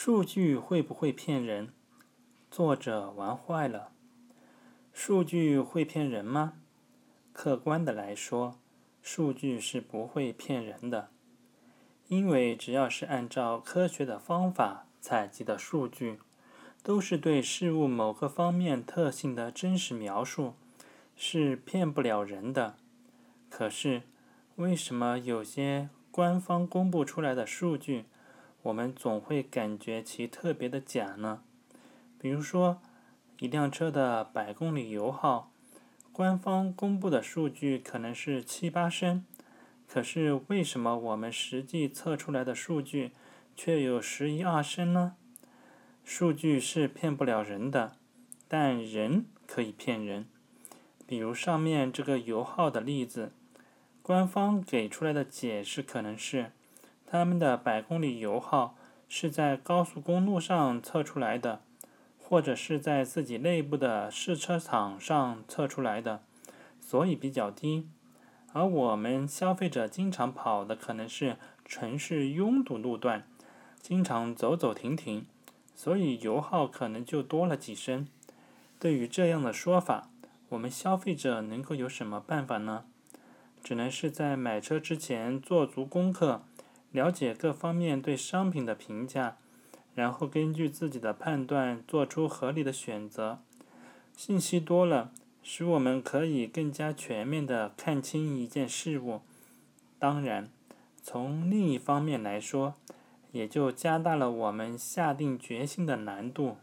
数据会不会骗人？作者玩坏了。数据会骗人吗？客观的来说，数据是不会骗人的，因为只要是按照科学的方法采集的数据，都是对事物某个方面特性的真实描述，是骗不了人的。可是，为什么有些官方公布出来的数据？我们总会感觉其特别的假呢。比如说，一辆车的百公里油耗，官方公布的数据可能是七八升，可是为什么我们实际测出来的数据却有十一二升呢？数据是骗不了人的，但人可以骗人。比如上面这个油耗的例子，官方给出来的解释可能是。他们的百公里油耗是在高速公路上测出来的，或者是在自己内部的试车场上测出来的，所以比较低。而我们消费者经常跑的可能是城市拥堵路段，经常走走停停，所以油耗可能就多了几升。对于这样的说法，我们消费者能够有什么办法呢？只能是在买车之前做足功课。了解各方面对商品的评价，然后根据自己的判断做出合理的选择。信息多了，使我们可以更加全面的看清一件事物。当然，从另一方面来说，也就加大了我们下定决心的难度。